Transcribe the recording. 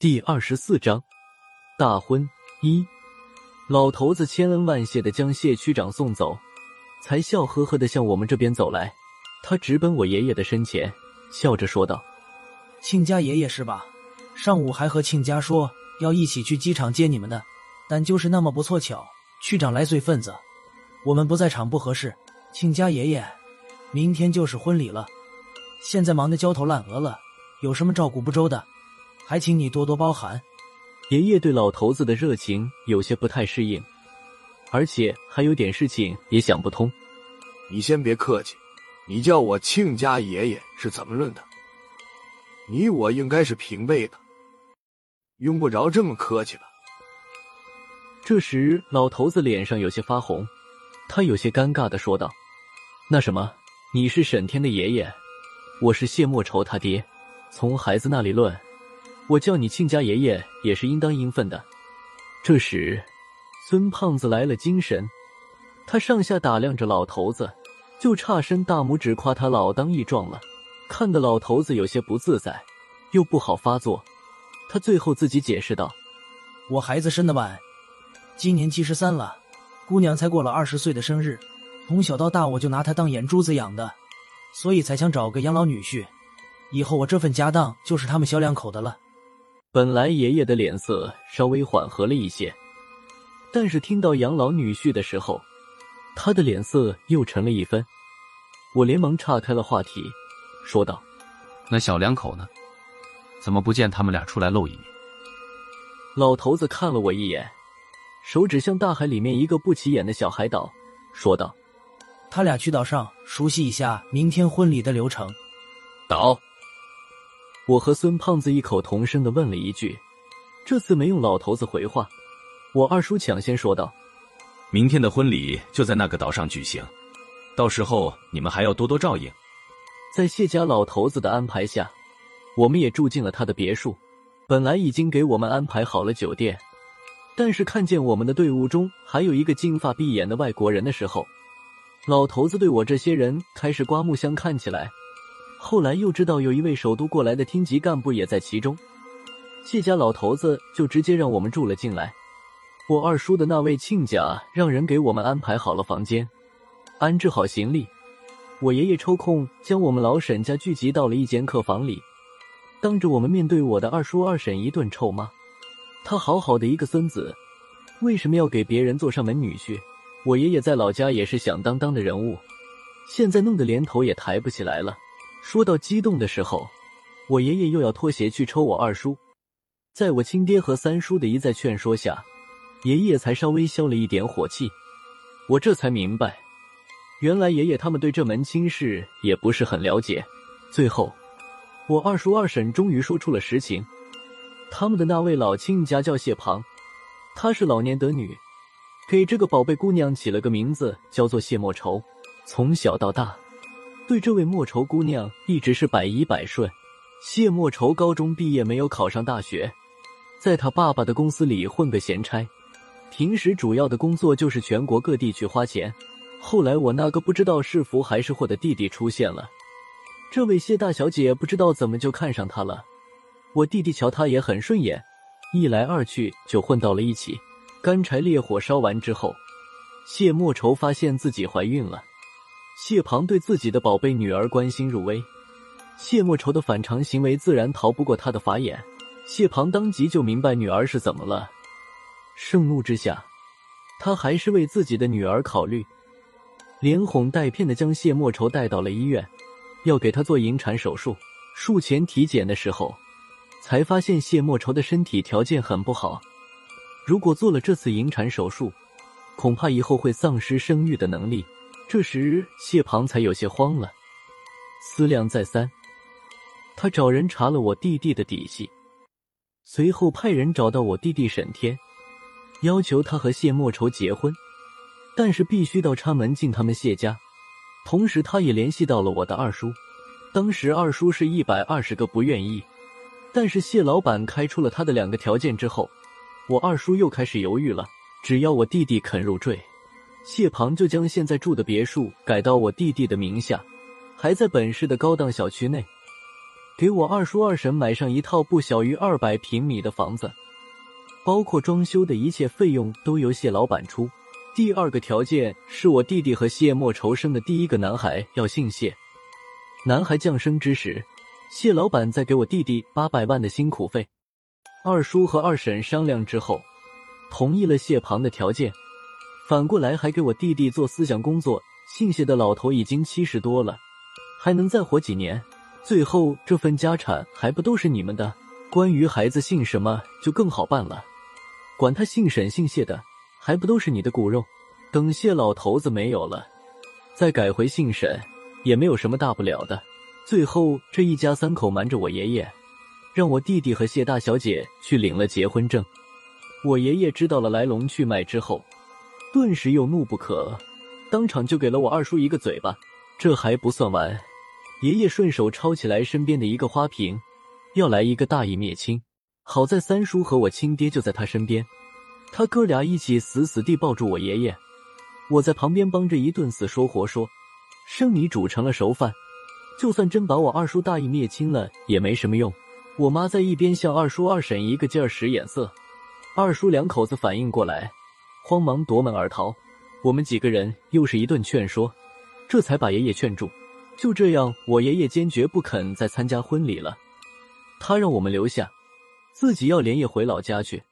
第二十四章大婚一。老头子千恩万谢的将谢区长送走，才笑呵呵的向我们这边走来。他直奔我爷爷的身前，笑着说道：“亲家爷爷是吧？上午还和亲家说要一起去机场接你们的，但就是那么不凑巧，区长来碎份子，我们不在场不合适。亲家爷爷，明天就是婚礼了，现在忙得焦头烂额了，有什么照顾不周的？”还请你多多包涵。爷爷对老头子的热情有些不太适应，而且还有点事情也想不通。你先别客气，你叫我亲家爷爷是怎么论的？你我应该是平辈的，用不着这么客气吧。这时，老头子脸上有些发红，他有些尴尬的说道：“那什么，你是沈天的爷爷，我是谢莫愁他爹，从孩子那里论。”我叫你亲家爷爷也是应当应分的。这时，孙胖子来了精神，他上下打量着老头子，就差伸大拇指夸他老当益壮了，看得老头子有些不自在，又不好发作。他最后自己解释道：“我孩子生的晚，今年七十三了，姑娘才过了二十岁的生日，从小到大我就拿她当眼珠子养的，所以才想找个养老女婿，以后我这份家当就是他们小两口的了。”本来爷爷的脸色稍微缓和了一些，但是听到养老女婿的时候，他的脸色又沉了一分。我连忙岔开了话题，说道：“那小两口呢？怎么不见他们俩出来露一面？”老头子看了我一眼，手指向大海里面一个不起眼的小海岛，说道：“他俩去岛上熟悉一下明天婚礼的流程。”岛。我和孙胖子异口同声的问了一句，这次没用老头子回话，我二叔抢先说道：“明天的婚礼就在那个岛上举行，到时候你们还要多多照应。”在谢家老头子的安排下，我们也住进了他的别墅。本来已经给我们安排好了酒店，但是看见我们的队伍中还有一个金发碧眼的外国人的时候，老头子对我这些人开始刮目相看起来。后来又知道有一位首都过来的厅级干部也在其中，谢家老头子就直接让我们住了进来。我二叔的那位亲家让人给我们安排好了房间，安置好行李。我爷爷抽空将我们老沈家聚集到了一间客房里，当着我们面对我的二叔二婶一顿臭骂。他好好的一个孙子，为什么要给别人做上门女婿？我爷爷在老家也是响当当的人物，现在弄得连头也抬不起来了。说到激动的时候，我爷爷又要脱鞋去抽我二叔，在我亲爹和三叔的一再劝说下，爷爷才稍微消了一点火气。我这才明白，原来爷爷他们对这门亲事也不是很了解。最后，我二叔二婶终于说出了实情：他们的那位老亲家叫谢庞，她是老年得女，给这个宝贝姑娘起了个名字叫做谢莫愁。从小到大。对这位莫愁姑娘一直是百依百顺。谢莫愁高中毕业没有考上大学，在他爸爸的公司里混个闲差，平时主要的工作就是全国各地去花钱。后来我那个不知道是福还是祸的弟弟出现了，这位谢大小姐不知道怎么就看上他了。我弟弟瞧他也很顺眼，一来二去就混到了一起。干柴烈火烧完之后，谢莫愁发现自己怀孕了。谢庞对自己的宝贝女儿关心入微，谢莫愁的反常行为自然逃不过他的法眼。谢庞当即就明白女儿是怎么了，盛怒之下，他还是为自己的女儿考虑，连哄带骗的将谢莫愁带到了医院，要给她做引产手术。术前体检的时候，才发现谢莫愁的身体条件很不好，如果做了这次引产手术，恐怕以后会丧失生育的能力。这时，谢庞才有些慌了，思量再三，他找人查了我弟弟的底细，随后派人找到我弟弟沈天，要求他和谢莫愁结婚，但是必须到插门进他们谢家。同时，他也联系到了我的二叔，当时二叔是一百二十个不愿意，但是谢老板开出了他的两个条件之后，我二叔又开始犹豫了，只要我弟弟肯入赘。谢庞就将现在住的别墅改到我弟弟的名下，还在本市的高档小区内。给我二叔二婶买上一套不小于二百平米的房子，包括装修的一切费用都由谢老板出。第二个条件是我弟弟和谢莫愁生的第一个男孩要姓谢。男孩降生之时，谢老板再给我弟弟八百万的辛苦费。二叔和二婶商量之后，同意了谢庞的条件，反过来还给我弟弟做思想工作。姓谢的老头已经七十多了，还能再活几年？最后这份家产还不都是你们的？关于孩子姓什么，就更好办了，管他姓沈姓谢的。还不都是你的骨肉？等谢老头子没有了，再改回姓沈，也没有什么大不了的。最后这一家三口瞒着我爷爷，让我弟弟和谢大小姐去领了结婚证。我爷爷知道了来龙去脉之后，顿时又怒不可遏，当场就给了我二叔一个嘴巴。这还不算完，爷爷顺手抄起来身边的一个花瓶，要来一个大义灭亲。好在三叔和我亲爹就在他身边。他哥俩一起死死地抱住我爷爷，我在旁边帮着一顿死说活说，生米煮成了熟饭，就算真把我二叔大义灭亲了也没什么用。我妈在一边向二叔二婶一个劲儿使眼色，二叔两口子反应过来，慌忙夺门而逃。我们几个人又是一顿劝说，这才把爷爷劝住。就这样，我爷爷坚决不肯再参加婚礼了，他让我们留下，自己要连夜回老家去。